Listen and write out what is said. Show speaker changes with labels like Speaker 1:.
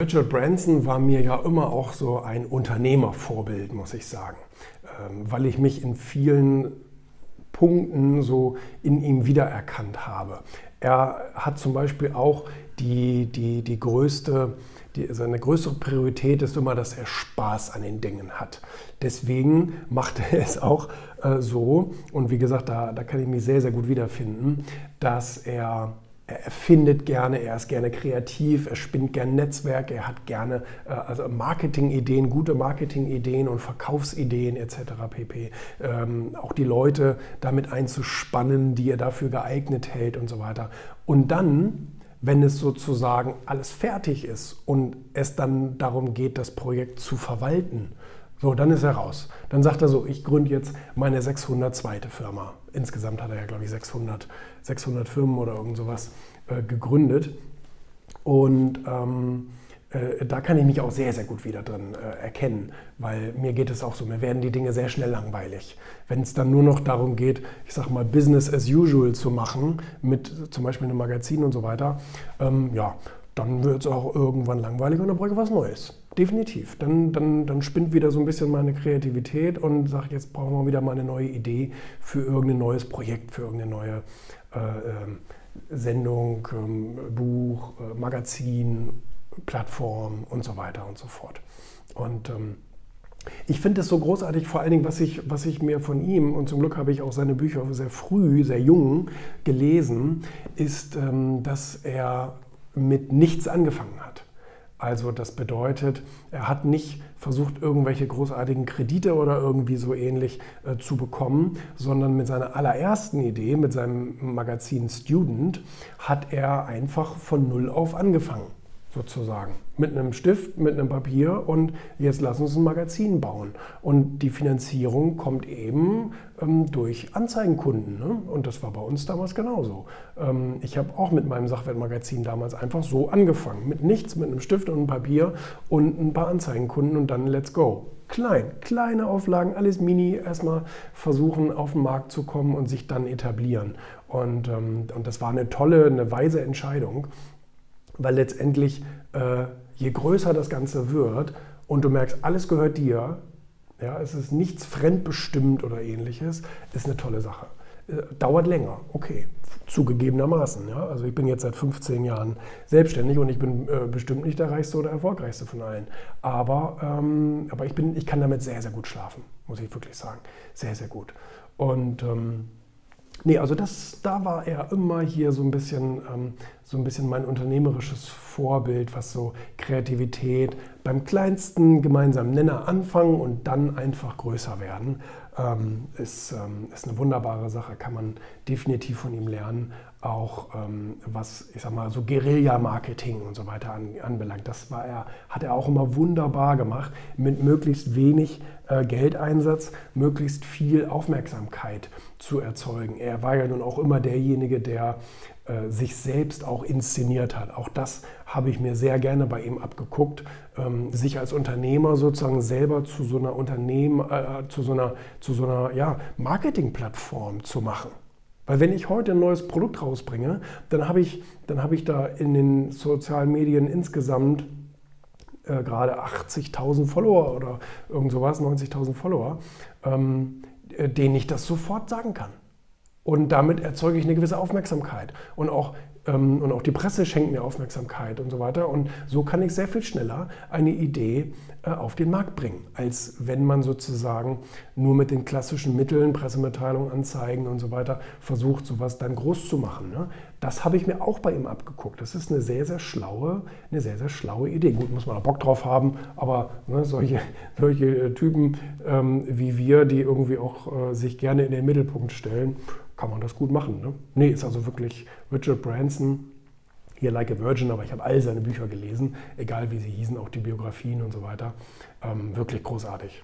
Speaker 1: Richard Branson war mir ja immer auch so ein Unternehmervorbild, muss ich sagen, ähm, weil ich mich in vielen Punkten so in ihm wiedererkannt habe. Er hat zum Beispiel auch die, die, die größte, die, seine größere Priorität ist immer, dass er Spaß an den Dingen hat. Deswegen macht er es auch äh, so, und wie gesagt, da, da kann ich mich sehr, sehr gut wiederfinden, dass er er erfindet gerne, er ist gerne kreativ, er spinnt gerne Netzwerke, er hat gerne äh, also Marketingideen, gute Marketingideen und Verkaufsideen etc. pp. Ähm, auch die Leute damit einzuspannen, die er dafür geeignet hält und so weiter. Und dann, wenn es sozusagen alles fertig ist und es dann darum geht, das Projekt zu verwalten, so, dann ist er raus. Dann sagt er so, ich gründe jetzt meine 602. Firma. Insgesamt hat er ja, glaube ich, 600, 600 Firmen oder irgend sowas äh, gegründet. Und ähm, äh, da kann ich mich auch sehr, sehr gut wieder drin äh, erkennen, weil mir geht es auch so, mir werden die Dinge sehr schnell langweilig. Wenn es dann nur noch darum geht, ich sage mal, Business as usual zu machen, mit zum Beispiel einem Magazin und so weiter, ähm, ja, dann wird es auch irgendwann langweilig und dann brauche ich was Neues. Definitiv. Dann, dann, dann spinnt wieder so ein bisschen meine Kreativität und sage, jetzt brauchen wir wieder mal eine neue Idee für irgendein neues Projekt, für irgendeine neue äh, ähm, Sendung, ähm, Buch, äh, Magazin, Plattform und so weiter und so fort. Und ähm, ich finde es so großartig, vor allen Dingen, was ich, was ich mir von ihm, und zum Glück habe ich auch seine Bücher sehr früh, sehr jung gelesen, ist, ähm, dass er mit nichts angefangen hat. Also das bedeutet, er hat nicht versucht, irgendwelche großartigen Kredite oder irgendwie so ähnlich äh, zu bekommen, sondern mit seiner allerersten Idee, mit seinem Magazin Student, hat er einfach von Null auf angefangen sozusagen. Mit einem Stift, mit einem Papier und jetzt lass uns ein Magazin bauen. Und die Finanzierung kommt eben ähm, durch Anzeigenkunden. Ne? Und das war bei uns damals genauso. Ähm, ich habe auch mit meinem Sachwertmagazin damals einfach so angefangen. Mit nichts, mit einem Stift und einem Papier und ein paar Anzeigenkunden und dann let's go. Klein, kleine Auflagen, alles mini, erstmal versuchen auf den Markt zu kommen und sich dann etablieren. Und, ähm, und das war eine tolle, eine weise Entscheidung weil letztendlich, äh, je größer das Ganze wird und du merkst, alles gehört dir, ja, es ist nichts fremdbestimmt oder ähnliches, ist eine tolle Sache. Äh, dauert länger, okay, zugegebenermaßen. Ja? Also ich bin jetzt seit 15 Jahren selbstständig und ich bin äh, bestimmt nicht der reichste oder erfolgreichste von allen. Aber, ähm, aber ich, bin, ich kann damit sehr, sehr gut schlafen, muss ich wirklich sagen. Sehr, sehr gut. Und ähm, Nee, also das, da war er immer hier so ein bisschen, ähm, so ein bisschen mein unternehmerisches Vorbild, was so Kreativität beim kleinsten gemeinsamen Nenner anfangen und dann einfach größer werden, ähm, ist, ähm, ist eine wunderbare Sache, kann man definitiv von ihm lernen, auch ähm, was, ich sag mal, so Guerilla-Marketing und so weiter an, anbelangt. Das war er, hat er auch immer wunderbar gemacht, mit möglichst wenig äh, Geldeinsatz, möglichst viel Aufmerksamkeit zu erzeugen. Er war ja nun auch immer derjenige, der äh, sich selbst auch inszeniert hat. Auch das habe ich mir sehr gerne bei ihm abgeguckt, ähm, sich als Unternehmer sozusagen selber zu so einer Unternehmen, äh, zu so einer, zu so einer ja, Marketingplattform zu machen. Weil wenn ich heute ein neues Produkt rausbringe, dann habe ich, dann habe ich da in den sozialen Medien insgesamt äh, gerade 80.000 Follower oder irgend sowas, 90.000 Follower, ähm, äh, denen ich das sofort sagen kann. Und damit erzeuge ich eine gewisse Aufmerksamkeit. Und auch ähm, und auch die Presse schenkt mir Aufmerksamkeit und so weiter. Und so kann ich sehr viel schneller eine Idee äh, auf den Markt bringen, als wenn man sozusagen nur mit den klassischen Mitteln, Pressemitteilungen, Anzeigen und so weiter, versucht, sowas dann groß zu machen. Ne? Das habe ich mir auch bei ihm abgeguckt. Das ist eine sehr, sehr schlaue, eine sehr, sehr schlaue Idee. Gut, muss man da Bock drauf haben, aber ne, solche, solche Typen ähm, wie wir, die irgendwie auch äh, sich gerne in den Mittelpunkt stellen, kann man das gut machen. Ne? Nee, ist also wirklich Richard Branson, hier Like a Virgin, aber ich habe all seine Bücher gelesen, egal wie sie hießen, auch die Biografien und so weiter. Ähm, wirklich großartig.